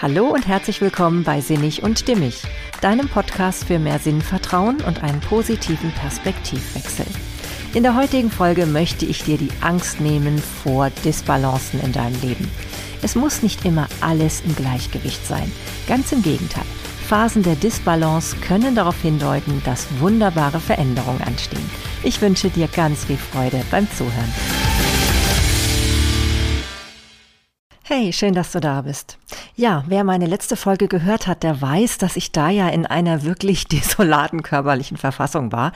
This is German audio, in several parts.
Hallo und herzlich willkommen bei Sinnig und Stimmig, deinem Podcast für mehr Sinnvertrauen und einen positiven Perspektivwechsel. In der heutigen Folge möchte ich dir die Angst nehmen vor Disbalancen in deinem Leben. Es muss nicht immer alles im Gleichgewicht sein. Ganz im Gegenteil. Phasen der Disbalance können darauf hindeuten, dass wunderbare Veränderungen anstehen. Ich wünsche dir ganz viel Freude beim Zuhören. Hey, schön, dass du da bist. Ja, wer meine letzte Folge gehört hat, der weiß, dass ich da ja in einer wirklich desolaten körperlichen Verfassung war.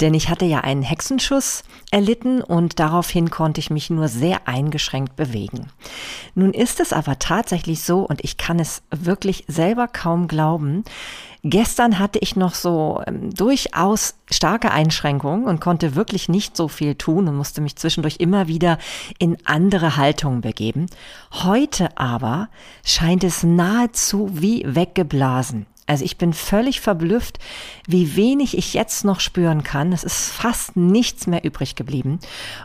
Denn ich hatte ja einen Hexenschuss erlitten und daraufhin konnte ich mich nur sehr eingeschränkt bewegen. Nun ist es aber tatsächlich so, und ich kann es wirklich selber kaum glauben, Gestern hatte ich noch so ähm, durchaus starke Einschränkungen und konnte wirklich nicht so viel tun und musste mich zwischendurch immer wieder in andere Haltungen begeben. Heute aber scheint es nahezu wie weggeblasen. Also ich bin völlig verblüfft, wie wenig ich jetzt noch spüren kann. Es ist fast nichts mehr übrig geblieben.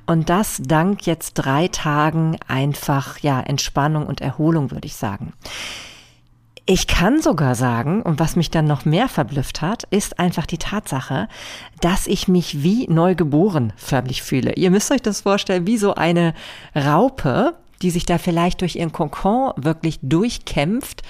Und das dank jetzt drei Tagen einfach, ja, Entspannung und Erholung, würde ich sagen. Ich kann sogar sagen, und was mich dann noch mehr verblüfft hat, ist einfach die Tatsache, dass ich mich wie neugeboren förmlich fühle. Ihr müsst euch das vorstellen, wie so eine Raupe, die sich da vielleicht durch ihren Kokon wirklich durchkämpft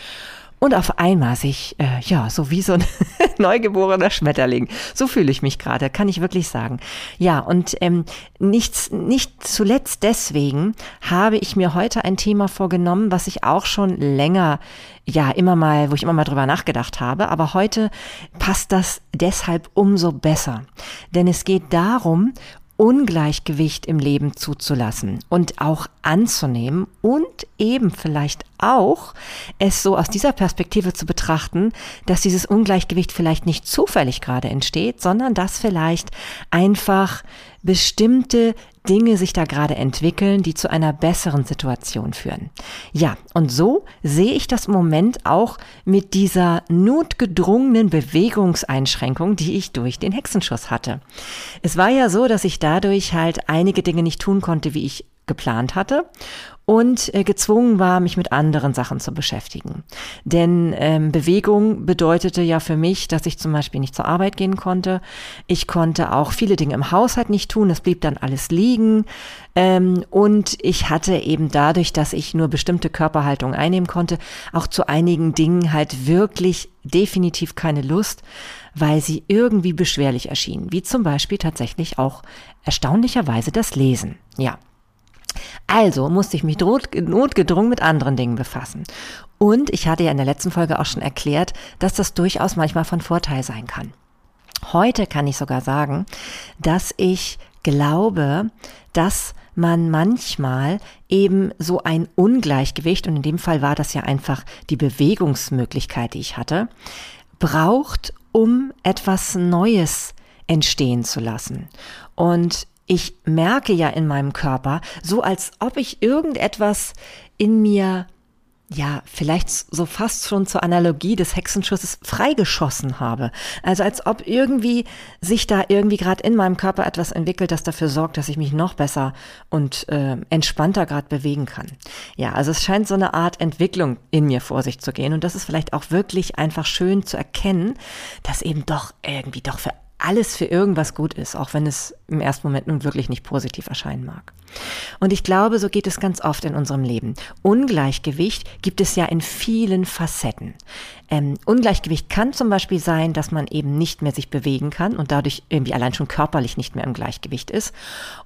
und auf einmal sich, äh, ja, so wie so ein neugeborener Schmetterling. So fühle ich mich gerade, kann ich wirklich sagen. Ja, und ähm, nichts, nicht zuletzt deswegen habe ich mir heute ein Thema vorgenommen, was ich auch schon länger, ja, immer mal, wo ich immer mal drüber nachgedacht habe. Aber heute passt das deshalb umso besser. Denn es geht darum, Ungleichgewicht im Leben zuzulassen und auch anzunehmen und eben vielleicht auch es so aus dieser Perspektive zu betrachten, dass dieses Ungleichgewicht vielleicht nicht zufällig gerade entsteht, sondern dass vielleicht einfach bestimmte Dinge sich da gerade entwickeln, die zu einer besseren Situation führen. Ja, und so sehe ich das im Moment auch mit dieser notgedrungenen Bewegungseinschränkung, die ich durch den Hexenschuss hatte. Es war ja so, dass ich dadurch halt einige Dinge nicht tun konnte, wie ich geplant hatte und äh, gezwungen war, mich mit anderen Sachen zu beschäftigen. Denn ähm, Bewegung bedeutete ja für mich, dass ich zum Beispiel nicht zur Arbeit gehen konnte. Ich konnte auch viele Dinge im Haushalt nicht tun. Es blieb dann alles liegen. Ähm, und ich hatte eben dadurch, dass ich nur bestimmte Körperhaltung einnehmen konnte, auch zu einigen Dingen halt wirklich definitiv keine Lust, weil sie irgendwie beschwerlich erschienen. Wie zum Beispiel tatsächlich auch erstaunlicherweise das Lesen. Ja. Also musste ich mich notgedrungen mit anderen Dingen befassen. Und ich hatte ja in der letzten Folge auch schon erklärt, dass das durchaus manchmal von Vorteil sein kann. Heute kann ich sogar sagen, dass ich glaube, dass man manchmal eben so ein Ungleichgewicht, und in dem Fall war das ja einfach die Bewegungsmöglichkeit, die ich hatte, braucht, um etwas Neues entstehen zu lassen. Und ich merke ja in meinem Körper, so als ob ich irgendetwas in mir, ja, vielleicht so fast schon zur Analogie des Hexenschusses freigeschossen habe. Also als ob irgendwie sich da irgendwie gerade in meinem Körper etwas entwickelt, das dafür sorgt, dass ich mich noch besser und äh, entspannter gerade bewegen kann. Ja, also es scheint so eine Art Entwicklung in mir vor sich zu gehen und das ist vielleicht auch wirklich einfach schön zu erkennen, dass eben doch irgendwie doch für alles für irgendwas gut ist, auch wenn es im ersten Moment nun wirklich nicht positiv erscheinen mag. Und ich glaube, so geht es ganz oft in unserem Leben. Ungleichgewicht gibt es ja in vielen Facetten. Ähm, Ungleichgewicht kann zum Beispiel sein, dass man eben nicht mehr sich bewegen kann und dadurch irgendwie allein schon körperlich nicht mehr im Gleichgewicht ist.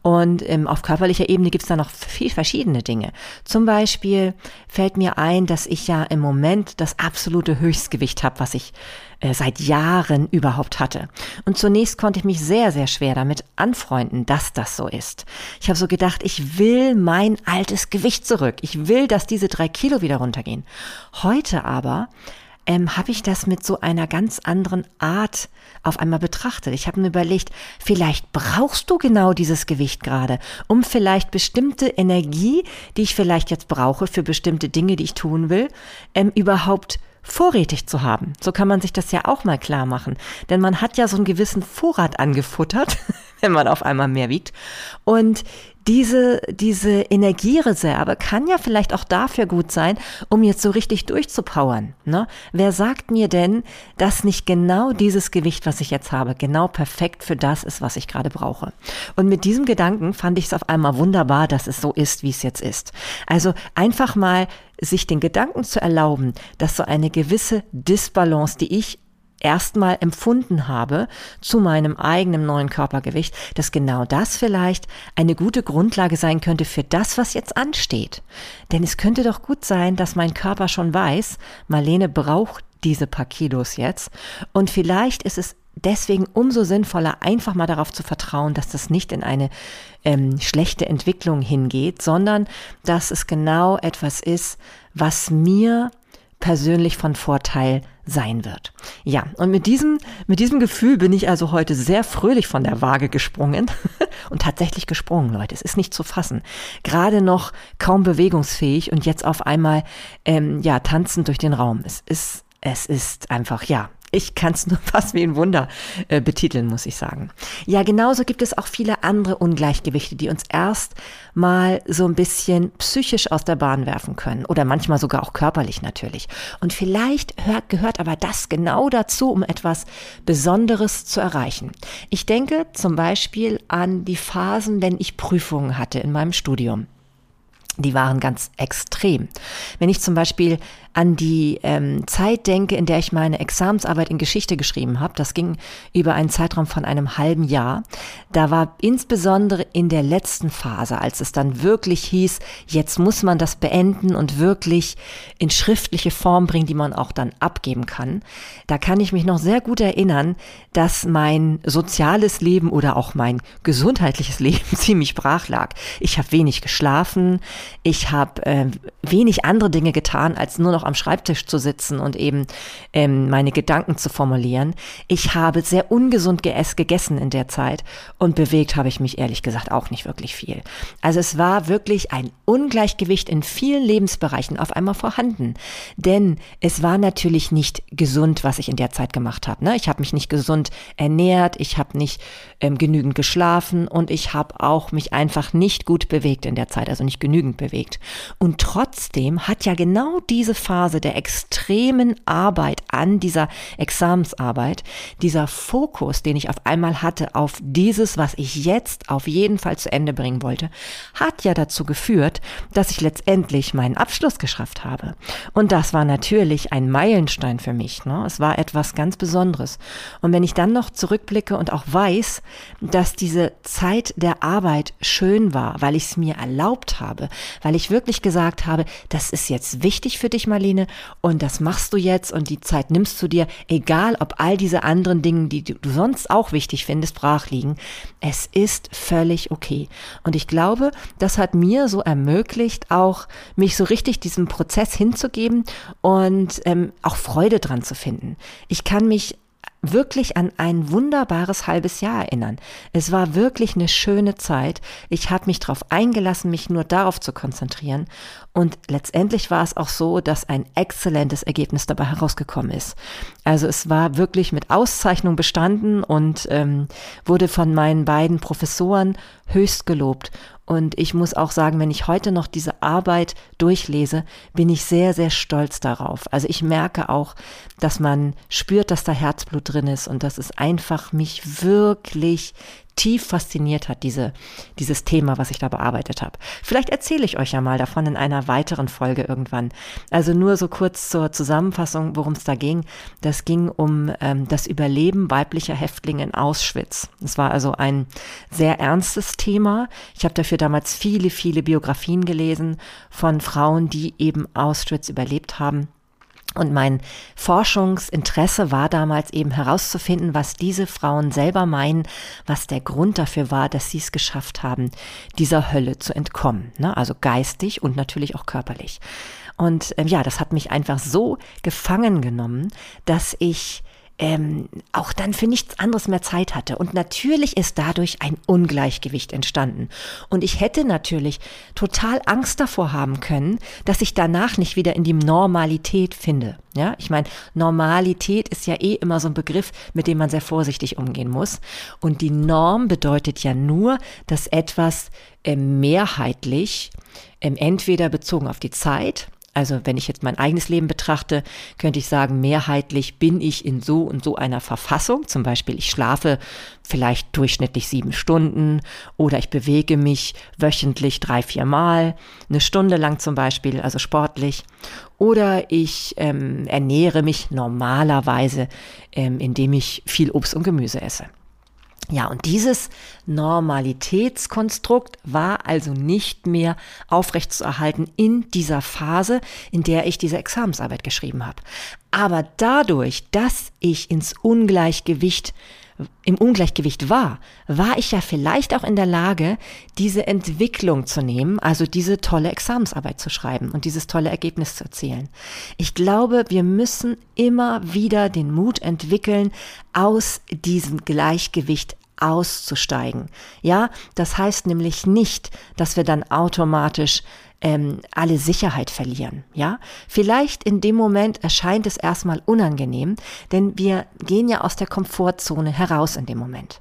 Und ähm, auf körperlicher Ebene gibt es da noch viel verschiedene Dinge. Zum Beispiel fällt mir ein, dass ich ja im Moment das absolute Höchstgewicht habe, was ich äh, seit Jahren überhaupt hatte. Und zunächst konnte ich mich sehr, sehr schwer damit anfreunden, dass das so ist. Ich habe so gedacht, ich will mein altes Gewicht zurück. Ich will, dass diese drei Kilo wieder runtergehen. Heute aber ähm, habe ich das mit so einer ganz anderen Art auf einmal betrachtet. Ich habe mir überlegt, vielleicht brauchst du genau dieses Gewicht gerade, um vielleicht bestimmte Energie, die ich vielleicht jetzt brauche für bestimmte Dinge, die ich tun will, ähm, überhaupt vorrätig zu haben. So kann man sich das ja auch mal klar machen. Denn man hat ja so einen gewissen Vorrat angefuttert, wenn man auf einmal mehr wiegt. Und diese, diese Energiereserve kann ja vielleicht auch dafür gut sein, um jetzt so richtig durchzupowern. Ne? Wer sagt mir denn, dass nicht genau dieses Gewicht, was ich jetzt habe, genau perfekt für das ist, was ich gerade brauche? Und mit diesem Gedanken fand ich es auf einmal wunderbar, dass es so ist, wie es jetzt ist. Also einfach mal sich den Gedanken zu erlauben, dass so eine gewisse Disbalance, die ich erstmal empfunden habe zu meinem eigenen neuen Körpergewicht, dass genau das vielleicht eine gute Grundlage sein könnte für das, was jetzt ansteht. Denn es könnte doch gut sein, dass mein Körper schon weiß, Marlene braucht diese paar Kilos jetzt und vielleicht ist es deswegen umso sinnvoller, einfach mal darauf zu vertrauen, dass das nicht in eine ähm, schlechte Entwicklung hingeht, sondern dass es genau etwas ist, was mir persönlich von Vorteil sein wird. Ja, und mit diesem, mit diesem Gefühl bin ich also heute sehr fröhlich von der Waage gesprungen und tatsächlich gesprungen, Leute. Es ist nicht zu fassen. Gerade noch kaum bewegungsfähig und jetzt auf einmal, ähm, ja, tanzend durch den Raum. Es ist, es ist einfach, ja, ich kann es nur fast wie ein Wunder äh, betiteln, muss ich sagen. Ja, genauso gibt es auch viele andere Ungleichgewichte, die uns erst mal so ein bisschen psychisch aus der Bahn werfen können oder manchmal sogar auch körperlich natürlich. Und vielleicht hört, gehört aber das genau dazu, um etwas Besonderes zu erreichen. Ich denke zum Beispiel an die Phasen, wenn ich Prüfungen hatte in meinem Studium die waren ganz extrem. Wenn ich zum Beispiel an die ähm, Zeit denke, in der ich meine Examensarbeit in Geschichte geschrieben habe. Das ging über einen Zeitraum von einem halben Jahr. Da war insbesondere in der letzten Phase, als es dann wirklich hieß, jetzt muss man das beenden und wirklich in schriftliche Form bringen, die man auch dann abgeben kann. Da kann ich mich noch sehr gut erinnern, dass mein soziales Leben oder auch mein gesundheitliches Leben ziemlich brach lag. Ich habe wenig geschlafen, ich habe äh, wenig andere Dinge getan, als nur noch noch am Schreibtisch zu sitzen und eben ähm, meine Gedanken zu formulieren. Ich habe sehr ungesund gegessen in der Zeit und bewegt habe ich mich ehrlich gesagt auch nicht wirklich viel. Also es war wirklich ein Ungleichgewicht in vielen Lebensbereichen auf einmal vorhanden. Denn es war natürlich nicht gesund, was ich in der Zeit gemacht habe. Ne? Ich habe mich nicht gesund ernährt, ich habe nicht ähm, genügend geschlafen und ich habe auch mich einfach nicht gut bewegt in der Zeit, also nicht genügend bewegt. Und trotzdem hat ja genau diese Phase der extremen Arbeit an dieser Examensarbeit, dieser Fokus, den ich auf einmal hatte auf dieses, was ich jetzt auf jeden Fall zu Ende bringen wollte, hat ja dazu geführt, dass ich letztendlich meinen Abschluss geschafft habe. Und das war natürlich ein Meilenstein für mich. Ne? Es war etwas ganz Besonderes. Und wenn ich dann noch zurückblicke und auch weiß, dass diese Zeit der Arbeit schön war, weil ich es mir erlaubt habe, weil ich wirklich gesagt habe, das ist jetzt wichtig für dich, mal Marlene, und das machst du jetzt und die Zeit nimmst du dir, egal ob all diese anderen Dinge, die du sonst auch wichtig findest, brach liegen. Es ist völlig okay. Und ich glaube, das hat mir so ermöglicht, auch mich so richtig diesem Prozess hinzugeben und ähm, auch Freude dran zu finden. Ich kann mich wirklich an ein wunderbares halbes Jahr erinnern. Es war wirklich eine schöne Zeit. Ich habe mich darauf eingelassen, mich nur darauf zu konzentrieren. Und letztendlich war es auch so, dass ein exzellentes Ergebnis dabei herausgekommen ist. Also es war wirklich mit Auszeichnung bestanden und ähm, wurde von meinen beiden Professoren höchst gelobt. Und ich muss auch sagen, wenn ich heute noch diese Arbeit durchlese, bin ich sehr, sehr stolz darauf. Also ich merke auch, dass man spürt, dass da Herzblut drin ist und dass es einfach mich wirklich tief fasziniert hat, diese, dieses Thema, was ich da bearbeitet habe. Vielleicht erzähle ich euch ja mal davon in einer weiteren Folge irgendwann. Also nur so kurz zur Zusammenfassung, worum es da ging. Das ging um ähm, das Überleben weiblicher Häftlinge in Auschwitz. Es war also ein sehr ernstes Thema. Ich habe dafür damals viele, viele Biografien gelesen von Frauen, die eben Auschwitz überlebt haben. Und mein Forschungsinteresse war damals eben herauszufinden, was diese Frauen selber meinen, was der Grund dafür war, dass sie es geschafft haben, dieser Hölle zu entkommen. Ne? Also geistig und natürlich auch körperlich. Und ähm, ja, das hat mich einfach so gefangen genommen, dass ich ähm, auch dann für nichts anderes mehr Zeit hatte. Und natürlich ist dadurch ein Ungleichgewicht entstanden. Und ich hätte natürlich total Angst davor haben können, dass ich danach nicht wieder in die Normalität finde. Ja, ich meine, Normalität ist ja eh immer so ein Begriff, mit dem man sehr vorsichtig umgehen muss. Und die Norm bedeutet ja nur, dass etwas äh, mehrheitlich ähm, entweder bezogen auf die Zeit, also wenn ich jetzt mein eigenes Leben betrachte, könnte ich sagen, mehrheitlich bin ich in so und so einer Verfassung. Zum Beispiel, ich schlafe vielleicht durchschnittlich sieben Stunden oder ich bewege mich wöchentlich drei, vier Mal, eine Stunde lang zum Beispiel, also sportlich. Oder ich ähm, ernähre mich normalerweise, ähm, indem ich viel Obst und Gemüse esse. Ja, und dieses Normalitätskonstrukt war also nicht mehr aufrechtzuerhalten in dieser Phase, in der ich diese Examensarbeit geschrieben habe. Aber dadurch, dass ich ins Ungleichgewicht im Ungleichgewicht war, war ich ja vielleicht auch in der Lage, diese Entwicklung zu nehmen, also diese tolle Examensarbeit zu schreiben und dieses tolle Ergebnis zu erzielen. Ich glaube, wir müssen immer wieder den Mut entwickeln, aus diesem Gleichgewicht auszusteigen. Ja, das heißt nämlich nicht, dass wir dann automatisch ähm, alle Sicherheit verlieren. Ja, vielleicht in dem Moment erscheint es erstmal unangenehm, denn wir gehen ja aus der Komfortzone heraus in dem Moment.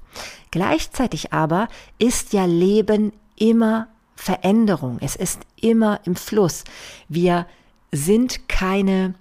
Gleichzeitig aber ist ja Leben immer Veränderung. Es ist immer im Fluss. Wir sind keine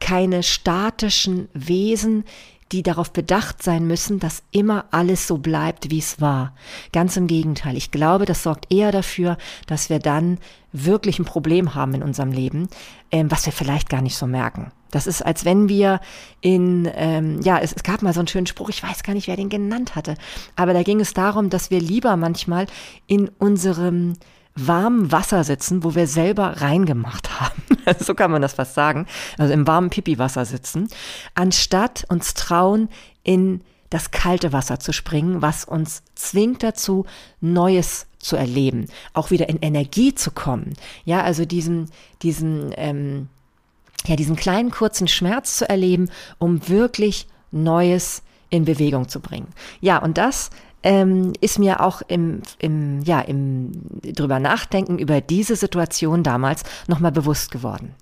keine statischen Wesen, die darauf bedacht sein müssen, dass immer alles so bleibt, wie es war. Ganz im Gegenteil. Ich glaube, das sorgt eher dafür, dass wir dann wirklich ein Problem haben in unserem Leben, ähm, was wir vielleicht gar nicht so merken. Das ist, als wenn wir in, ähm, ja, es, es gab mal so einen schönen Spruch, ich weiß gar nicht, wer den genannt hatte, aber da ging es darum, dass wir lieber manchmal in unserem warmen Wasser sitzen, wo wir selber reingemacht haben. so kann man das fast sagen. Also im warmen Pipi-Wasser sitzen, anstatt uns trauen, in das kalte Wasser zu springen, was uns zwingt dazu, Neues zu erleben, auch wieder in Energie zu kommen. Ja, also diesen, diesen, ähm, ja, diesen kleinen kurzen Schmerz zu erleben, um wirklich Neues in Bewegung zu bringen. Ja, und das ähm, ist mir auch im, im, ja, im drüber nachdenken über diese Situation damals nochmal bewusst geworden.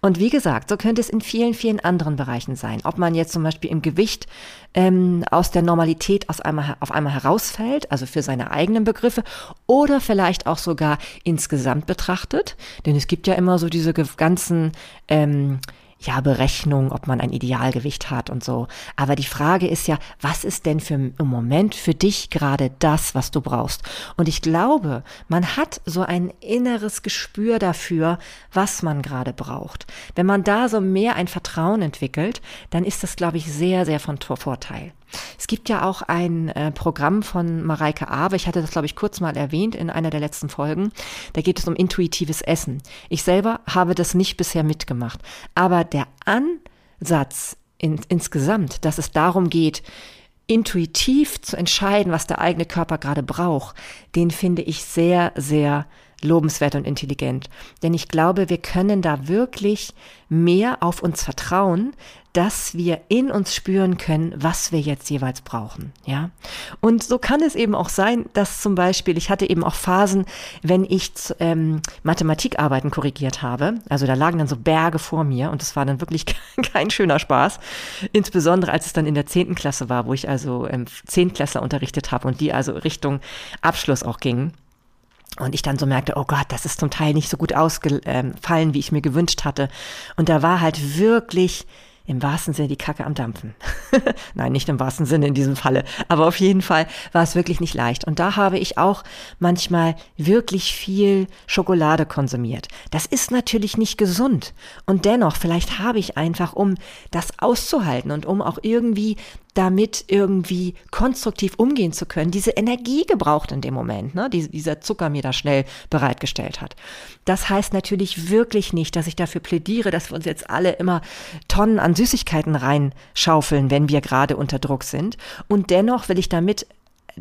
Und wie gesagt, so könnte es in vielen, vielen anderen Bereichen sein. Ob man jetzt zum Beispiel im Gewicht ähm, aus der Normalität aus einmal, auf einmal herausfällt, also für seine eigenen Begriffe, oder vielleicht auch sogar insgesamt betrachtet. Denn es gibt ja immer so diese ganzen ähm, ja, Berechnung, ob man ein Idealgewicht hat und so. Aber die Frage ist ja, was ist denn für im Moment für dich gerade das, was du brauchst? Und ich glaube, man hat so ein inneres Gespür dafür, was man gerade braucht. Wenn man da so mehr ein Vertrauen entwickelt, dann ist das, glaube ich, sehr, sehr von Vorteil. Es gibt ja auch ein äh, Programm von Mareike Awe, ich hatte das, glaube ich, kurz mal erwähnt in einer der letzten Folgen. Da geht es um intuitives Essen. Ich selber habe das nicht bisher mitgemacht. Aber der Ansatz in, insgesamt, dass es darum geht, intuitiv zu entscheiden, was der eigene Körper gerade braucht, den finde ich sehr, sehr lobenswert und intelligent. Denn ich glaube, wir können da wirklich mehr auf uns vertrauen, dass wir in uns spüren können, was wir jetzt jeweils brauchen, ja. Und so kann es eben auch sein, dass zum Beispiel, ich hatte eben auch Phasen, wenn ich ähm, Mathematikarbeiten korrigiert habe, also da lagen dann so Berge vor mir und das war dann wirklich kein schöner Spaß, insbesondere als es dann in der zehnten Klasse war, wo ich also ähm, Zehntklässler unterrichtet habe und die also Richtung Abschluss auch gingen. Und ich dann so merkte, oh Gott, das ist zum Teil nicht so gut ausgefallen, wie ich mir gewünscht hatte. Und da war halt wirklich im wahrsten Sinne die Kacke am Dampfen. Nein, nicht im wahrsten Sinne in diesem Falle. Aber auf jeden Fall war es wirklich nicht leicht. Und da habe ich auch manchmal wirklich viel Schokolade konsumiert. Das ist natürlich nicht gesund. Und dennoch, vielleicht habe ich einfach, um das auszuhalten und um auch irgendwie damit irgendwie konstruktiv umgehen zu können, diese Energie gebraucht in dem Moment, ne, die dieser Zucker mir da schnell bereitgestellt hat. Das heißt natürlich wirklich nicht, dass ich dafür plädiere, dass wir uns jetzt alle immer Tonnen an Süßigkeiten reinschaufeln, wenn wir gerade unter Druck sind. Und dennoch will ich damit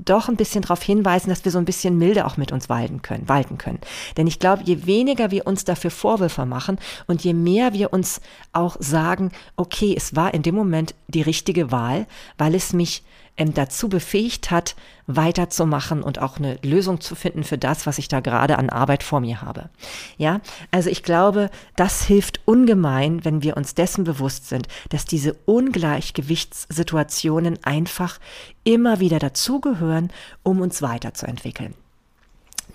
doch ein bisschen darauf hinweisen, dass wir so ein bisschen milde auch mit uns walten können, walten können. Denn ich glaube, je weniger wir uns dafür Vorwürfe machen und je mehr wir uns auch sagen, okay, es war in dem Moment die richtige Wahl, weil es mich ähm, dazu befähigt hat, weiterzumachen und auch eine Lösung zu finden für das, was ich da gerade an Arbeit vor mir habe. Ja, also ich glaube, das hilft ungemein, wenn wir uns dessen bewusst sind, dass diese Ungleichgewichtssituationen einfach immer wieder dazugehören, um uns weiterzuentwickeln.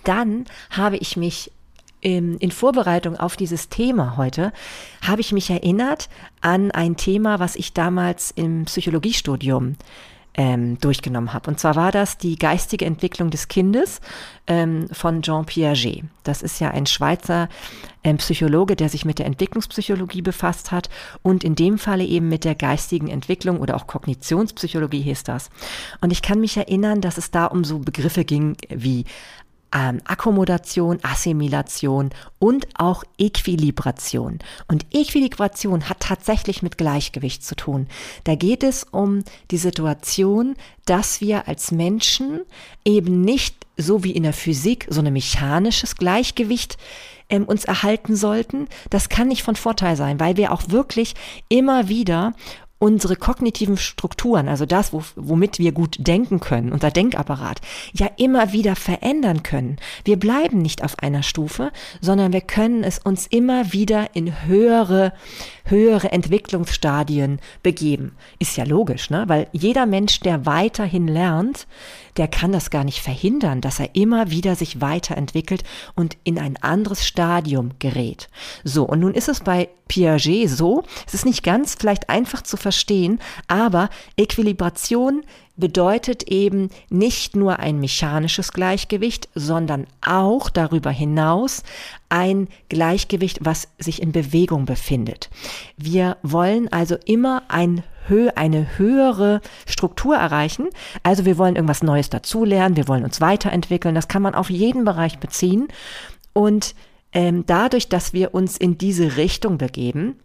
Dann habe ich mich in Vorbereitung auf dieses Thema heute habe ich mich erinnert an ein Thema, was ich damals im Psychologiestudium ähm, durchgenommen habe. Und zwar war das die geistige Entwicklung des Kindes ähm, von Jean Piaget. Das ist ja ein Schweizer ähm, Psychologe, der sich mit der Entwicklungspsychologie befasst hat und in dem Falle eben mit der geistigen Entwicklung oder auch Kognitionspsychologie hieß das. Und ich kann mich erinnern, dass es da um so Begriffe ging wie ähm, Akkommodation, Assimilation und auch Äquilibration. Und Äquilibration hat tatsächlich mit Gleichgewicht zu tun. Da geht es um die Situation, dass wir als Menschen eben nicht so wie in der Physik so ein mechanisches Gleichgewicht ähm, uns erhalten sollten. Das kann nicht von Vorteil sein, weil wir auch wirklich immer wieder unsere kognitiven Strukturen, also das, wo, womit wir gut denken können, unser Denkapparat, ja immer wieder verändern können. Wir bleiben nicht auf einer Stufe, sondern wir können es uns immer wieder in höhere, höhere Entwicklungsstadien begeben. Ist ja logisch, ne? Weil jeder Mensch, der weiterhin lernt, der kann das gar nicht verhindern, dass er immer wieder sich weiterentwickelt und in ein anderes Stadium gerät. So, und nun ist es bei Piaget so, es ist nicht ganz vielleicht einfach zu verstehen, aber Äquilibration bedeutet eben nicht nur ein mechanisches Gleichgewicht, sondern auch darüber hinaus ein Gleichgewicht, was sich in Bewegung befindet. Wir wollen also immer ein eine höhere Struktur erreichen. Also wir wollen irgendwas Neues dazulernen, wir wollen uns weiterentwickeln. Das kann man auf jeden Bereich beziehen. Und ähm, dadurch, dass wir uns in diese Richtung begeben,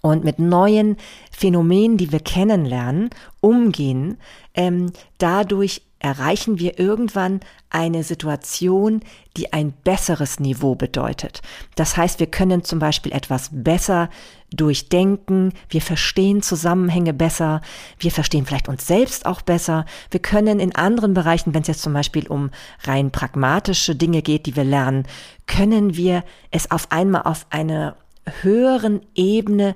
und mit neuen Phänomenen, die wir kennenlernen, umgehen, ähm, dadurch erreichen wir irgendwann eine Situation, die ein besseres Niveau bedeutet. Das heißt, wir können zum Beispiel etwas besser durchdenken, wir verstehen Zusammenhänge besser, wir verstehen vielleicht uns selbst auch besser, wir können in anderen Bereichen, wenn es jetzt zum Beispiel um rein pragmatische Dinge geht, die wir lernen, können wir es auf einmal auf eine höheren Ebene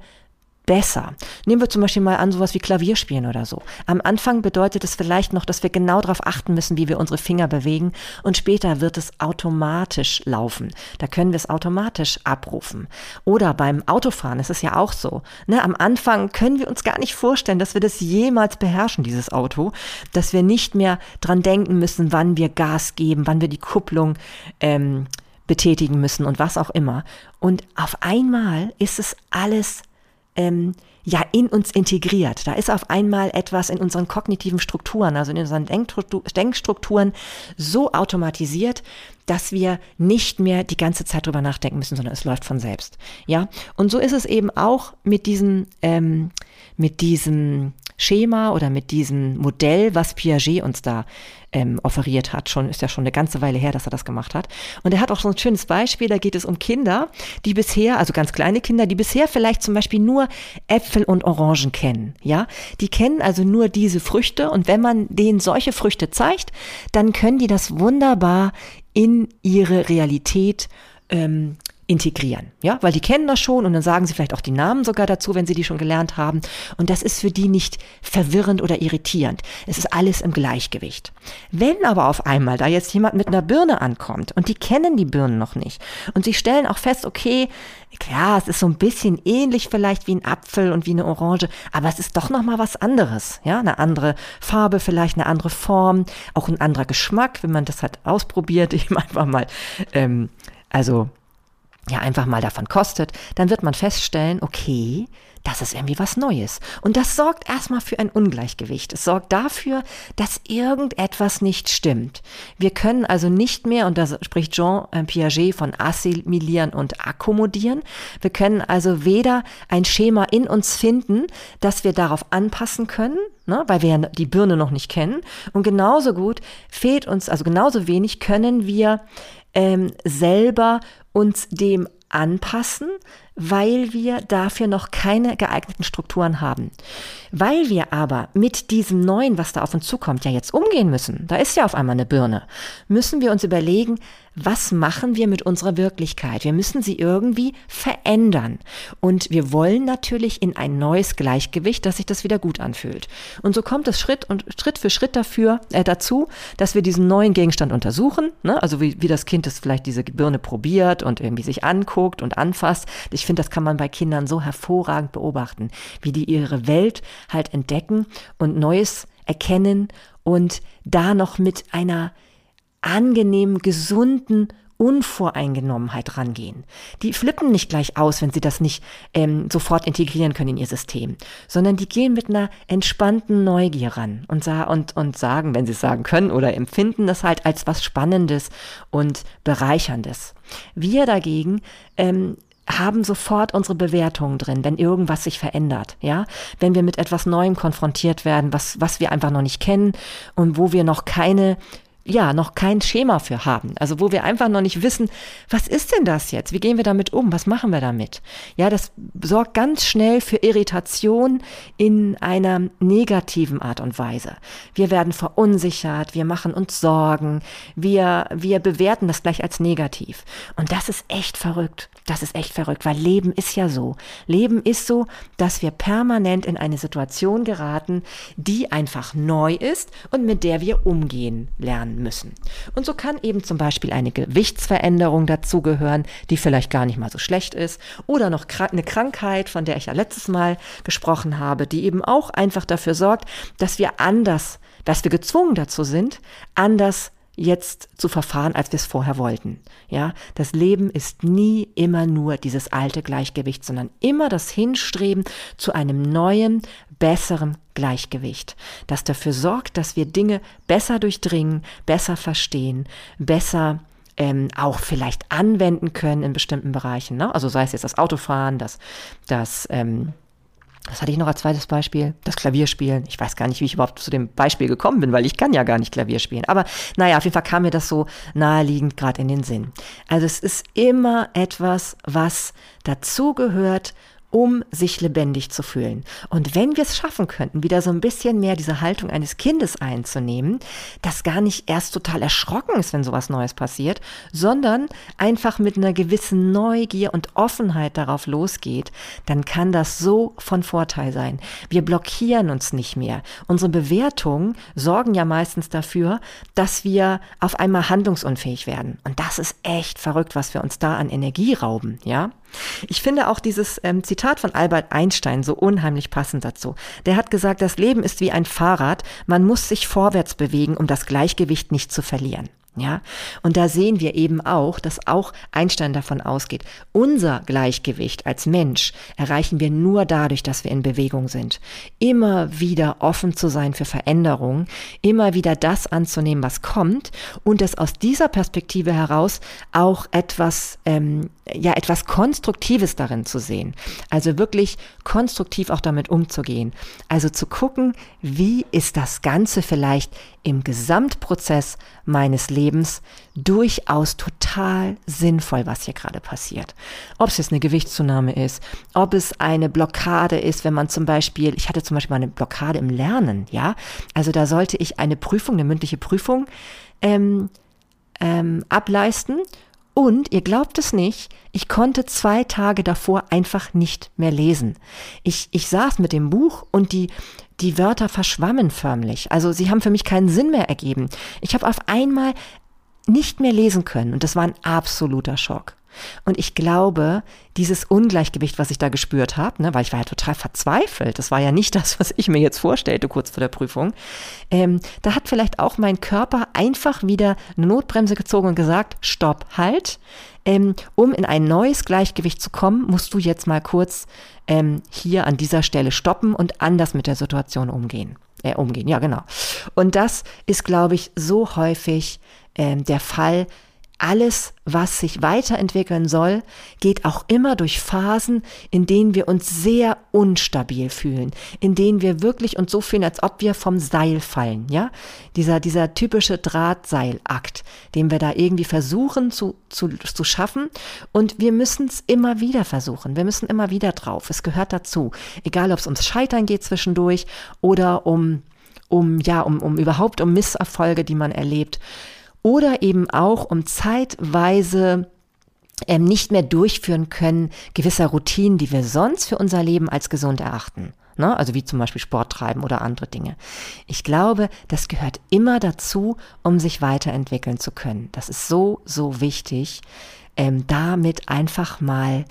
besser. Nehmen wir zum Beispiel mal an, sowas wie Klavierspielen oder so. Am Anfang bedeutet es vielleicht noch, dass wir genau darauf achten müssen, wie wir unsere Finger bewegen und später wird es automatisch laufen. Da können wir es automatisch abrufen. Oder beim Autofahren ist es ja auch so. Ne, am Anfang können wir uns gar nicht vorstellen, dass wir das jemals beherrschen, dieses Auto, dass wir nicht mehr dran denken müssen, wann wir Gas geben, wann wir die Kupplung ähm, betätigen müssen und was auch immer. Und auf einmal ist es alles ähm, ja in uns integriert. Da ist auf einmal etwas in unseren kognitiven Strukturen, also in unseren Denkstrukturen so automatisiert, dass wir nicht mehr die ganze Zeit drüber nachdenken müssen, sondern es läuft von selbst. Ja, und so ist es eben auch mit diesem ähm, mit diesem Schema oder mit diesem Modell, was Piaget uns da ähm, offeriert hat. Schon ist ja schon eine ganze Weile her, dass er das gemacht hat. Und er hat auch so ein schönes Beispiel. Da geht es um Kinder, die bisher, also ganz kleine Kinder, die bisher vielleicht zum Beispiel nur Äpfel und Orangen kennen. Ja, die kennen also nur diese Früchte. Und wenn man denen solche Früchte zeigt, dann können die das wunderbar in ihre Realität ähm, integrieren, ja, weil die kennen das schon und dann sagen sie vielleicht auch die Namen sogar dazu, wenn sie die schon gelernt haben und das ist für die nicht verwirrend oder irritierend. Es ist alles im Gleichgewicht. Wenn aber auf einmal da jetzt jemand mit einer Birne ankommt und die kennen die Birnen noch nicht und sie stellen auch fest, okay, klar, es ist so ein bisschen ähnlich vielleicht wie ein Apfel und wie eine Orange, aber es ist doch noch mal was anderes, ja, eine andere Farbe, vielleicht eine andere Form, auch ein anderer Geschmack, wenn man das halt ausprobiert, eben einfach mal, ähm, also ja einfach mal davon kostet, dann wird man feststellen, okay, das ist irgendwie was Neues. Und das sorgt erstmal für ein Ungleichgewicht. Es sorgt dafür, dass irgendetwas nicht stimmt. Wir können also nicht mehr, und da spricht Jean Piaget von assimilieren und akkommodieren, wir können also weder ein Schema in uns finden, das wir darauf anpassen können, ne, weil wir ja die Birne noch nicht kennen, und genauso gut fehlt uns, also genauso wenig können wir ähm, selber uns dem anpassen, weil wir dafür noch keine geeigneten Strukturen haben. Weil wir aber mit diesem Neuen, was da auf uns zukommt, ja jetzt umgehen müssen, da ist ja auf einmal eine Birne, müssen wir uns überlegen, was machen wir mit unserer Wirklichkeit? Wir müssen sie irgendwie verändern. Und wir wollen natürlich in ein neues Gleichgewicht, dass sich das wieder gut anfühlt. Und so kommt es Schritt und Schritt für Schritt dafür, äh, dazu, dass wir diesen neuen Gegenstand untersuchen. Ne? Also wie, wie das Kind das vielleicht diese Birne probiert und irgendwie sich anguckt und anfasst. Ich finde, das kann man bei Kindern so hervorragend beobachten, wie die ihre Welt halt entdecken und Neues erkennen und da noch mit einer angenehmen, gesunden Unvoreingenommenheit rangehen. Die flippen nicht gleich aus, wenn sie das nicht ähm, sofort integrieren können in ihr System, sondern die gehen mit einer entspannten Neugier ran und, und, und sagen, wenn sie es sagen können oder empfinden das halt als was Spannendes und Bereicherndes. Wir dagegen ähm, haben sofort unsere Bewertungen drin, wenn irgendwas sich verändert, ja, wenn wir mit etwas Neuem konfrontiert werden, was, was wir einfach noch nicht kennen und wo wir noch keine ja, noch kein Schema für haben. Also wo wir einfach noch nicht wissen, was ist denn das jetzt? Wie gehen wir damit um? Was machen wir damit? Ja, das sorgt ganz schnell für Irritation in einer negativen Art und Weise. Wir werden verunsichert, wir machen uns Sorgen, wir, wir bewerten das gleich als negativ. Und das ist echt verrückt. Das ist echt verrückt, weil Leben ist ja so. Leben ist so, dass wir permanent in eine Situation geraten, die einfach neu ist und mit der wir umgehen lernen müssen. Und so kann eben zum Beispiel eine Gewichtsveränderung dazugehören, die vielleicht gar nicht mal so schlecht ist, oder noch eine Krankheit, von der ich ja letztes Mal gesprochen habe, die eben auch einfach dafür sorgt, dass wir anders, dass wir gezwungen dazu sind, anders jetzt zu verfahren, als wir es vorher wollten. Ja, das Leben ist nie immer nur dieses alte Gleichgewicht, sondern immer das Hinstreben zu einem neuen, besseren Gleichgewicht, das dafür sorgt, dass wir Dinge besser durchdringen, besser verstehen, besser ähm, auch vielleicht anwenden können in bestimmten Bereichen. Ne? Also sei es jetzt das Autofahren, das, das ähm, was hatte ich noch als zweites Beispiel? Das Klavierspielen. Ich weiß gar nicht, wie ich überhaupt zu dem Beispiel gekommen bin, weil ich kann ja gar nicht Klavier spielen. Aber naja, auf jeden Fall kam mir das so naheliegend gerade in den Sinn. Also es ist immer etwas, was dazugehört um sich lebendig zu fühlen. Und wenn wir es schaffen könnten, wieder so ein bisschen mehr diese Haltung eines Kindes einzunehmen, das gar nicht erst total erschrocken ist, wenn sowas Neues passiert, sondern einfach mit einer gewissen Neugier und Offenheit darauf losgeht, dann kann das so von Vorteil sein. Wir blockieren uns nicht mehr. Unsere Bewertungen sorgen ja meistens dafür, dass wir auf einmal handlungsunfähig werden. Und das ist echt verrückt, was wir uns da an Energie rauben, ja? Ich finde auch dieses ähm, Zitat von Albert Einstein so unheimlich passend dazu. Der hat gesagt, das Leben ist wie ein Fahrrad, man muss sich vorwärts bewegen, um das Gleichgewicht nicht zu verlieren. Ja, und da sehen wir eben auch, dass auch Einstein davon ausgeht, unser Gleichgewicht als Mensch erreichen wir nur dadurch, dass wir in Bewegung sind. Immer wieder offen zu sein für Veränderungen, immer wieder das anzunehmen, was kommt und es aus dieser Perspektive heraus auch etwas, ähm, ja, etwas Konstruktives darin zu sehen. Also wirklich konstruktiv auch damit umzugehen. Also zu gucken, wie ist das Ganze vielleicht im Gesamtprozess meines Lebens durchaus total sinnvoll, was hier gerade passiert. Ob es jetzt eine Gewichtszunahme ist, ob es eine Blockade ist, wenn man zum Beispiel, ich hatte zum Beispiel mal eine Blockade im Lernen, ja, also da sollte ich eine Prüfung, eine mündliche Prüfung ähm, ähm, ableisten und ihr glaubt es nicht, ich konnte zwei Tage davor einfach nicht mehr lesen. Ich, ich saß mit dem Buch und die, die Wörter verschwammen förmlich. Also sie haben für mich keinen Sinn mehr ergeben. Ich habe auf einmal nicht mehr lesen können und das war ein absoluter Schock. Und ich glaube, dieses Ungleichgewicht, was ich da gespürt habe, ne, weil ich war ja total verzweifelt, das war ja nicht das, was ich mir jetzt vorstellte kurz vor der Prüfung, ähm, da hat vielleicht auch mein Körper einfach wieder eine Notbremse gezogen und gesagt, stopp, halt. Ähm, um in ein neues Gleichgewicht zu kommen, musst du jetzt mal kurz ähm, hier an dieser Stelle stoppen und anders mit der Situation umgehen. Äh, umgehen, ja genau. Und das ist, glaube ich, so häufig ähm, der Fall, alles, was sich weiterentwickeln soll, geht auch immer durch Phasen, in denen wir uns sehr unstabil fühlen, in denen wir wirklich uns so fühlen, als ob wir vom Seil fallen, ja? Dieser, dieser typische Drahtseilakt, den wir da irgendwie versuchen zu, zu, zu schaffen. Und wir müssen es immer wieder versuchen. Wir müssen immer wieder drauf. Es gehört dazu. Egal, ob es ums Scheitern geht zwischendurch oder um, um, ja, um, um überhaupt um Misserfolge, die man erlebt oder eben auch um zeitweise ähm, nicht mehr durchführen können gewisser Routinen, die wir sonst für unser Leben als gesund erachten. Ne? Also wie zum Beispiel Sport treiben oder andere Dinge. Ich glaube, das gehört immer dazu, um sich weiterentwickeln zu können. Das ist so, so wichtig, ähm, damit einfach mal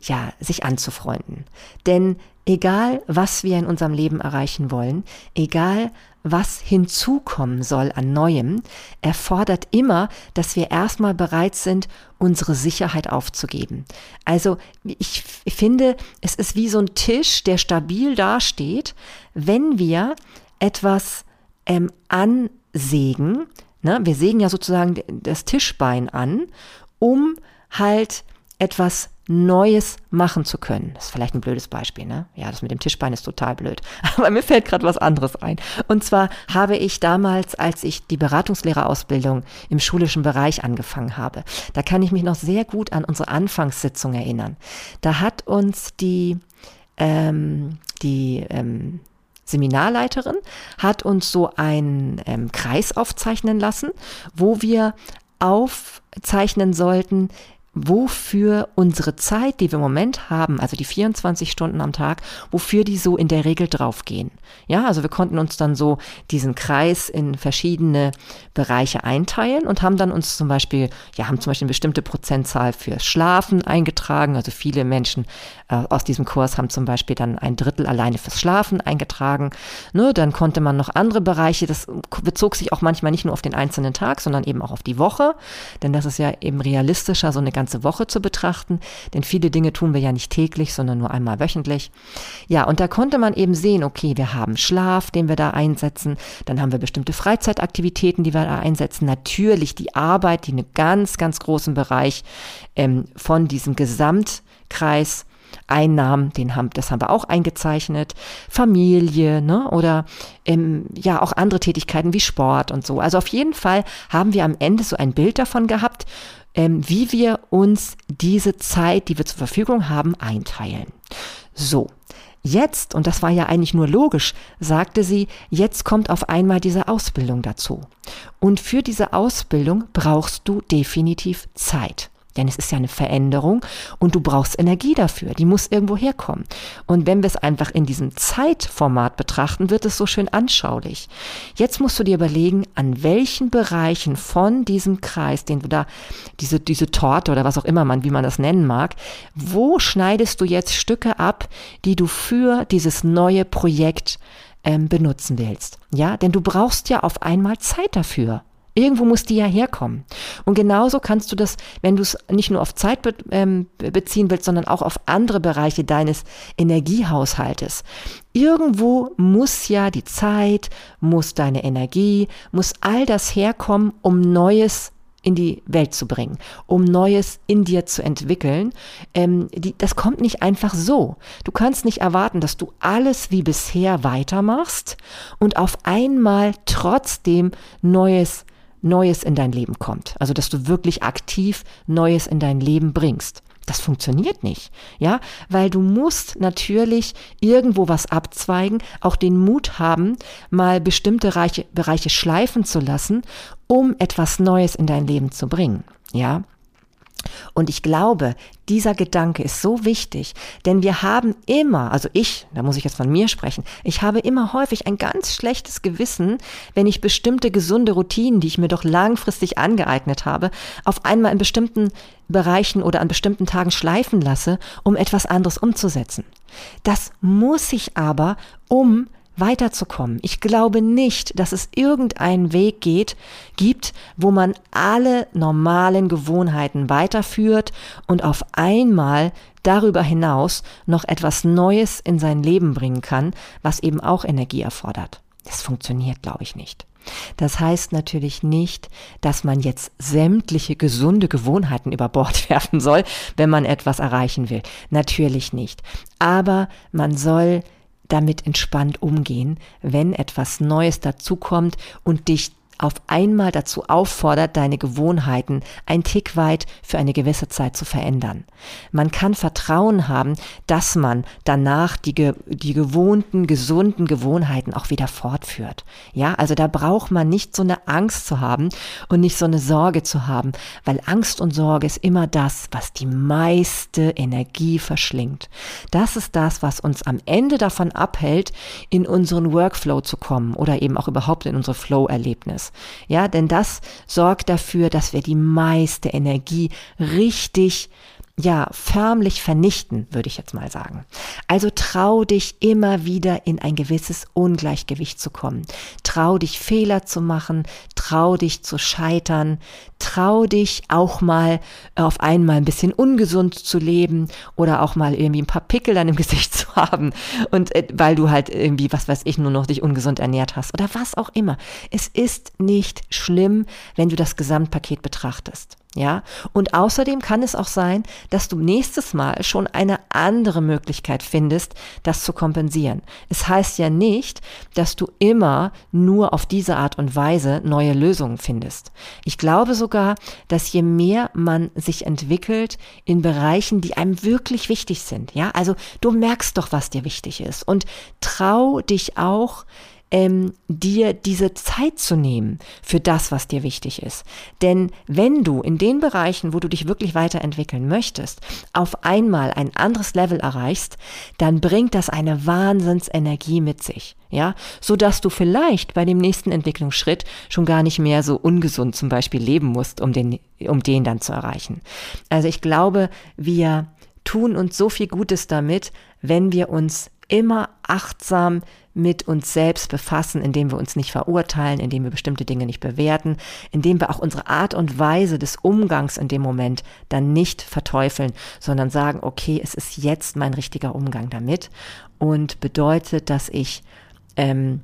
ja, sich anzufreunden. Denn egal, was wir in unserem Leben erreichen wollen, egal, was hinzukommen soll an Neuem, erfordert immer, dass wir erstmal bereit sind, unsere Sicherheit aufzugeben. Also ich finde, es ist wie so ein Tisch, der stabil dasteht, wenn wir etwas ähm, ansägen. Ne? Wir sägen ja sozusagen das Tischbein an, um halt etwas Neues machen zu können. Das ist vielleicht ein blödes Beispiel, ne? Ja, das mit dem Tischbein ist total blöd. Aber mir fällt gerade was anderes ein. Und zwar habe ich damals, als ich die Beratungslehrerausbildung im schulischen Bereich angefangen habe, da kann ich mich noch sehr gut an unsere Anfangssitzung erinnern. Da hat uns die, ähm, die ähm, Seminarleiterin hat uns so einen ähm, Kreis aufzeichnen lassen, wo wir aufzeichnen sollten, wofür unsere Zeit, die wir im Moment haben, also die 24 Stunden am Tag, wofür die so in der Regel draufgehen. Ja, also wir konnten uns dann so diesen Kreis in verschiedene Bereiche einteilen und haben dann uns zum Beispiel, ja, haben zum Beispiel eine bestimmte Prozentzahl für Schlafen eingetragen. Also viele Menschen äh, aus diesem Kurs haben zum Beispiel dann ein Drittel alleine fürs Schlafen eingetragen. Ne, dann konnte man noch andere Bereiche, das bezog sich auch manchmal nicht nur auf den einzelnen Tag, sondern eben auch auf die Woche, denn das ist ja eben realistischer, so eine ganze Woche zu betrachten, denn viele Dinge tun wir ja nicht täglich, sondern nur einmal wöchentlich. Ja, und da konnte man eben sehen, okay, wir haben Schlaf, den wir da einsetzen, dann haben wir bestimmte Freizeitaktivitäten, die wir da einsetzen, natürlich die Arbeit, die einen ganz, ganz großen Bereich ähm, von diesem Gesamtkreis Einnahmen, den haben, das haben wir auch eingezeichnet, Familie, ne, oder ähm, ja auch andere Tätigkeiten wie Sport und so. Also auf jeden Fall haben wir am Ende so ein Bild davon gehabt, ähm, wie wir uns diese Zeit, die wir zur Verfügung haben, einteilen. So. Jetzt, und das war ja eigentlich nur logisch, sagte sie, jetzt kommt auf einmal diese Ausbildung dazu. Und für diese Ausbildung brauchst du definitiv Zeit. Denn es ist ja eine Veränderung und du brauchst Energie dafür. Die muss irgendwo herkommen. Und wenn wir es einfach in diesem Zeitformat betrachten, wird es so schön anschaulich. Jetzt musst du dir überlegen, an welchen Bereichen von diesem Kreis, den du da, diese, diese Torte oder was auch immer man, wie man das nennen mag, wo schneidest du jetzt Stücke ab, die du für dieses neue Projekt ähm, benutzen willst? Ja, denn du brauchst ja auf einmal Zeit dafür. Irgendwo muss die ja herkommen. Und genauso kannst du das, wenn du es nicht nur auf Zeit be ähm, beziehen willst, sondern auch auf andere Bereiche deines Energiehaushaltes. Irgendwo muss ja die Zeit, muss deine Energie, muss all das herkommen, um Neues in die Welt zu bringen, um Neues in dir zu entwickeln. Ähm, die, das kommt nicht einfach so. Du kannst nicht erwarten, dass du alles wie bisher weitermachst und auf einmal trotzdem Neues Neues in dein Leben kommt. Also, dass du wirklich aktiv Neues in dein Leben bringst. Das funktioniert nicht, ja, weil du musst natürlich irgendwo was abzweigen, auch den Mut haben, mal bestimmte Bereiche, schleifen zu lassen, um etwas Neues in dein Leben zu bringen, ja. Und ich glaube, dieser Gedanke ist so wichtig, denn wir haben immer, also ich, da muss ich jetzt von mir sprechen, ich habe immer häufig ein ganz schlechtes Gewissen, wenn ich bestimmte gesunde Routinen, die ich mir doch langfristig angeeignet habe, auf einmal in bestimmten Bereichen oder an bestimmten Tagen schleifen lasse, um etwas anderes umzusetzen. Das muss ich aber, um weiterzukommen. Ich glaube nicht, dass es irgendeinen Weg geht, gibt, wo man alle normalen Gewohnheiten weiterführt und auf einmal darüber hinaus noch etwas Neues in sein Leben bringen kann, was eben auch Energie erfordert. Das funktioniert, glaube ich, nicht. Das heißt natürlich nicht, dass man jetzt sämtliche gesunde Gewohnheiten über Bord werfen soll, wenn man etwas erreichen will. Natürlich nicht. Aber man soll damit entspannt umgehen, wenn etwas Neues dazukommt und dich auf einmal dazu auffordert, deine Gewohnheiten ein Tick weit für eine gewisse Zeit zu verändern. Man kann Vertrauen haben, dass man danach die, die gewohnten, gesunden Gewohnheiten auch wieder fortführt. Ja, also da braucht man nicht so eine Angst zu haben und nicht so eine Sorge zu haben, weil Angst und Sorge ist immer das, was die meiste Energie verschlingt. Das ist das, was uns am Ende davon abhält, in unseren Workflow zu kommen oder eben auch überhaupt in unsere Flow-Erlebnis. Ja, denn das sorgt dafür, dass wir die meiste Energie richtig ja, förmlich vernichten, würde ich jetzt mal sagen. Also trau dich immer wieder in ein gewisses Ungleichgewicht zu kommen. Trau dich Fehler zu machen, trau dich zu scheitern, trau dich auch mal auf einmal ein bisschen ungesund zu leben oder auch mal irgendwie ein paar Pickel dann im Gesicht zu haben und äh, weil du halt irgendwie, was weiß ich, nur noch dich ungesund ernährt hast oder was auch immer. Es ist nicht schlimm, wenn du das Gesamtpaket betrachtest. Ja, und außerdem kann es auch sein, dass du nächstes Mal schon eine andere Möglichkeit findest, das zu kompensieren. Es heißt ja nicht, dass du immer nur auf diese Art und Weise neue Lösungen findest. Ich glaube sogar, dass je mehr man sich entwickelt in Bereichen, die einem wirklich wichtig sind, ja, also du merkst doch, was dir wichtig ist und trau dich auch, ähm, dir diese Zeit zu nehmen für das, was dir wichtig ist. Denn wenn du in den Bereichen, wo du dich wirklich weiterentwickeln möchtest, auf einmal ein anderes Level erreichst, dann bringt das eine Wahnsinnsenergie mit sich. Ja, so dass du vielleicht bei dem nächsten Entwicklungsschritt schon gar nicht mehr so ungesund zum Beispiel leben musst, um den, um den dann zu erreichen. Also ich glaube, wir tun uns so viel Gutes damit, wenn wir uns immer achtsam mit uns selbst befassen, indem wir uns nicht verurteilen, indem wir bestimmte Dinge nicht bewerten, indem wir auch unsere Art und Weise des Umgangs in dem Moment dann nicht verteufeln, sondern sagen, okay, es ist jetzt mein richtiger Umgang damit und bedeutet, dass ich ähm,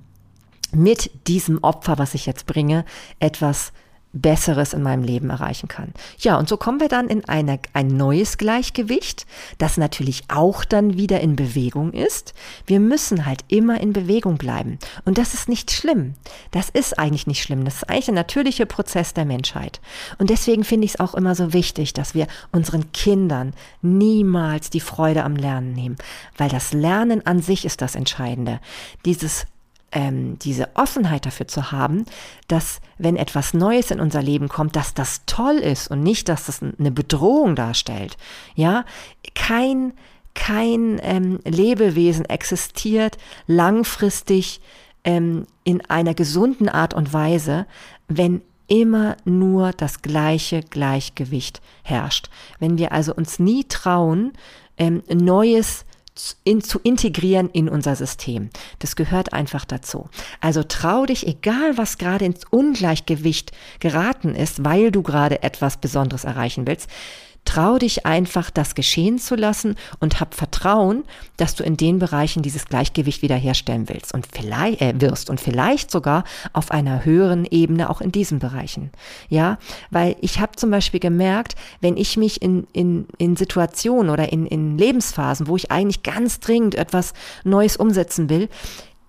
mit diesem Opfer, was ich jetzt bringe, etwas Besseres in meinem Leben erreichen kann. Ja, und so kommen wir dann in eine, ein neues Gleichgewicht, das natürlich auch dann wieder in Bewegung ist. Wir müssen halt immer in Bewegung bleiben. Und das ist nicht schlimm. Das ist eigentlich nicht schlimm. Das ist eigentlich ein natürlicher Prozess der Menschheit. Und deswegen finde ich es auch immer so wichtig, dass wir unseren Kindern niemals die Freude am Lernen nehmen, weil das Lernen an sich ist das Entscheidende. Dieses ähm, diese Offenheit dafür zu haben, dass wenn etwas Neues in unser Leben kommt, dass das toll ist und nicht, dass das eine Bedrohung darstellt. Ja, kein kein ähm, Lebewesen existiert langfristig ähm, in einer gesunden Art und Weise, wenn immer nur das gleiche Gleichgewicht herrscht. Wenn wir also uns nie trauen, ähm, Neues in, zu integrieren in unser System. Das gehört einfach dazu. Also trau dich, egal was gerade ins Ungleichgewicht geraten ist, weil du gerade etwas Besonderes erreichen willst, Trau dich einfach, das geschehen zu lassen und hab Vertrauen, dass du in den Bereichen dieses Gleichgewicht wiederherstellen willst und vielleicht äh, wirst und vielleicht sogar auf einer höheren Ebene auch in diesen Bereichen. Ja, weil ich habe zum Beispiel gemerkt, wenn ich mich in, in, in Situationen oder in, in Lebensphasen, wo ich eigentlich ganz dringend etwas Neues umsetzen will,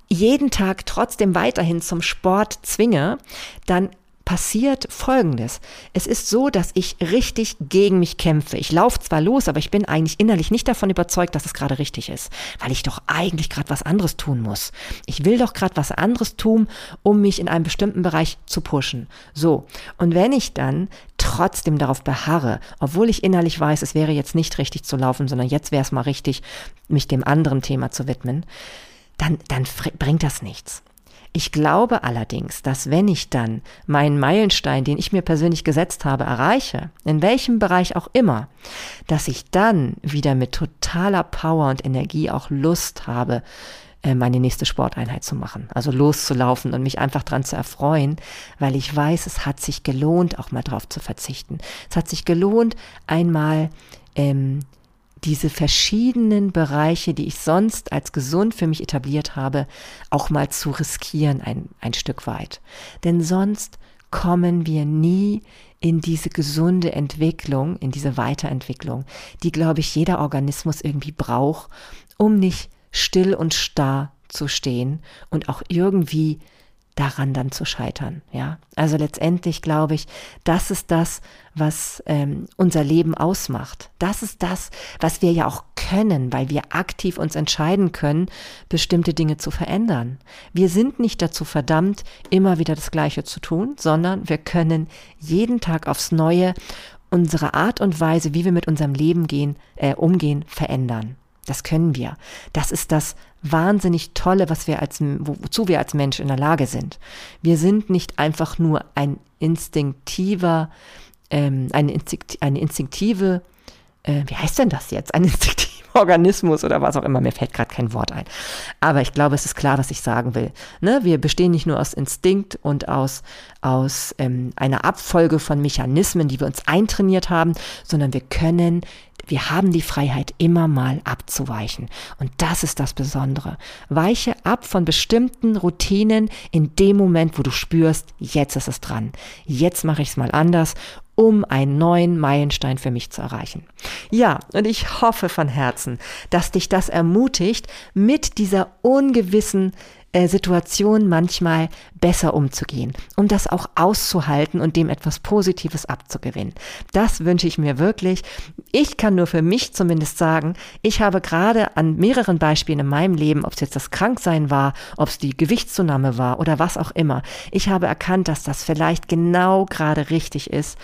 jeden Tag trotzdem weiterhin zum Sport zwinge, dann passiert Folgendes. Es ist so, dass ich richtig gegen mich kämpfe. Ich laufe zwar los, aber ich bin eigentlich innerlich nicht davon überzeugt, dass es gerade richtig ist, weil ich doch eigentlich gerade was anderes tun muss. Ich will doch gerade was anderes tun, um mich in einem bestimmten Bereich zu pushen. So, und wenn ich dann trotzdem darauf beharre, obwohl ich innerlich weiß, es wäre jetzt nicht richtig zu laufen, sondern jetzt wäre es mal richtig, mich dem anderen Thema zu widmen, dann, dann bringt das nichts. Ich glaube allerdings, dass wenn ich dann meinen Meilenstein, den ich mir persönlich gesetzt habe, erreiche, in welchem Bereich auch immer, dass ich dann wieder mit totaler Power und Energie auch Lust habe, äh, meine nächste Sporteinheit zu machen. Also loszulaufen und mich einfach dran zu erfreuen, weil ich weiß, es hat sich gelohnt, auch mal drauf zu verzichten. Es hat sich gelohnt, einmal ähm, diese verschiedenen Bereiche, die ich sonst als gesund für mich etabliert habe, auch mal zu riskieren ein, ein Stück weit. Denn sonst kommen wir nie in diese gesunde Entwicklung, in diese Weiterentwicklung, die, glaube ich, jeder Organismus irgendwie braucht, um nicht still und starr zu stehen und auch irgendwie daran dann zu scheitern. Ja, also letztendlich glaube ich, das ist das, was ähm, unser Leben ausmacht. Das ist das, was wir ja auch können, weil wir aktiv uns entscheiden können, bestimmte Dinge zu verändern. Wir sind nicht dazu verdammt, immer wieder das Gleiche zu tun, sondern wir können jeden Tag aufs Neue unsere Art und Weise, wie wir mit unserem Leben gehen, äh, umgehen, verändern. Das können wir. Das ist das wahnsinnig Tolle, was wir als, wozu wir als Mensch in der Lage sind. Wir sind nicht einfach nur ein instinktiver, ähm, eine, Instinkt, eine instinktive, äh, wie heißt denn das jetzt? Ein instinktiver Organismus oder was auch immer. Mir fällt gerade kein Wort ein. Aber ich glaube, es ist klar, was ich sagen will. Ne? Wir bestehen nicht nur aus Instinkt und aus, aus ähm, einer Abfolge von Mechanismen, die wir uns eintrainiert haben, sondern wir können wir haben die Freiheit, immer mal abzuweichen. Und das ist das Besondere. Weiche ab von bestimmten Routinen in dem Moment, wo du spürst, jetzt ist es dran. Jetzt mache ich es mal anders um einen neuen Meilenstein für mich zu erreichen. Ja, und ich hoffe von Herzen, dass dich das ermutigt, mit dieser ungewissen äh, Situation manchmal besser umzugehen, um das auch auszuhalten und dem etwas Positives abzugewinnen. Das wünsche ich mir wirklich. Ich kann nur für mich zumindest sagen, ich habe gerade an mehreren Beispielen in meinem Leben, ob es jetzt das Kranksein war, ob es die Gewichtszunahme war oder was auch immer, ich habe erkannt, dass das vielleicht genau gerade richtig ist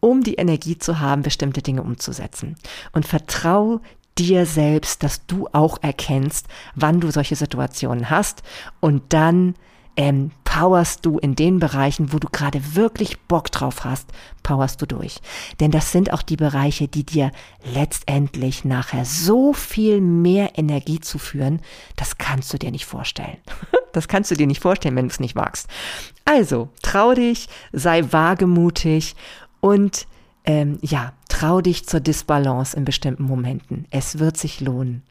um die Energie zu haben, bestimmte Dinge umzusetzen. Und vertrau dir selbst, dass du auch erkennst, wann du solche Situationen hast und dann ähm, powerst du in den Bereichen, wo du gerade wirklich Bock drauf hast, powerst du durch. Denn das sind auch die Bereiche, die dir letztendlich nachher so viel mehr Energie zuführen, das kannst du dir nicht vorstellen. Das kannst du dir nicht vorstellen, wenn du es nicht wagst. Also, trau dich, sei wagemutig und ähm, ja, trau dich zur Disbalance in bestimmten Momenten. Es wird sich lohnen.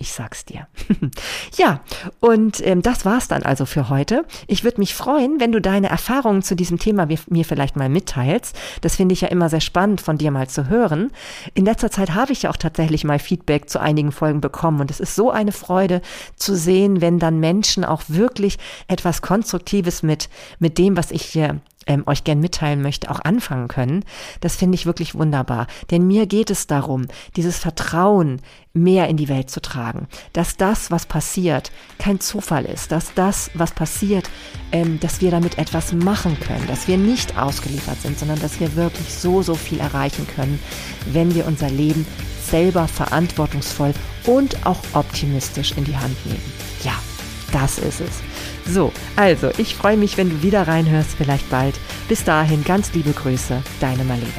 Ich sag's dir. ja, und ähm, das war's dann also für heute. Ich würde mich freuen, wenn du deine Erfahrungen zu diesem Thema mir vielleicht mal mitteilst. Das finde ich ja immer sehr spannend von dir mal zu hören. In letzter Zeit habe ich ja auch tatsächlich mal Feedback zu einigen Folgen bekommen und es ist so eine Freude zu sehen, wenn dann Menschen auch wirklich etwas Konstruktives mit, mit dem, was ich hier ähm, euch gern mitteilen möchte, auch anfangen können. Das finde ich wirklich wunderbar. Denn mir geht es darum, dieses Vertrauen mehr in die Welt zu tragen. Dass das, was passiert, kein Zufall ist. Dass das, was passiert, ähm, dass wir damit etwas machen können. Dass wir nicht ausgeliefert sind, sondern dass wir wirklich so, so viel erreichen können, wenn wir unser Leben selber verantwortungsvoll und auch optimistisch in die Hand nehmen. Ja, das ist es. So, also, ich freue mich, wenn du wieder reinhörst, vielleicht bald. Bis dahin, ganz liebe Grüße, deine Marlene.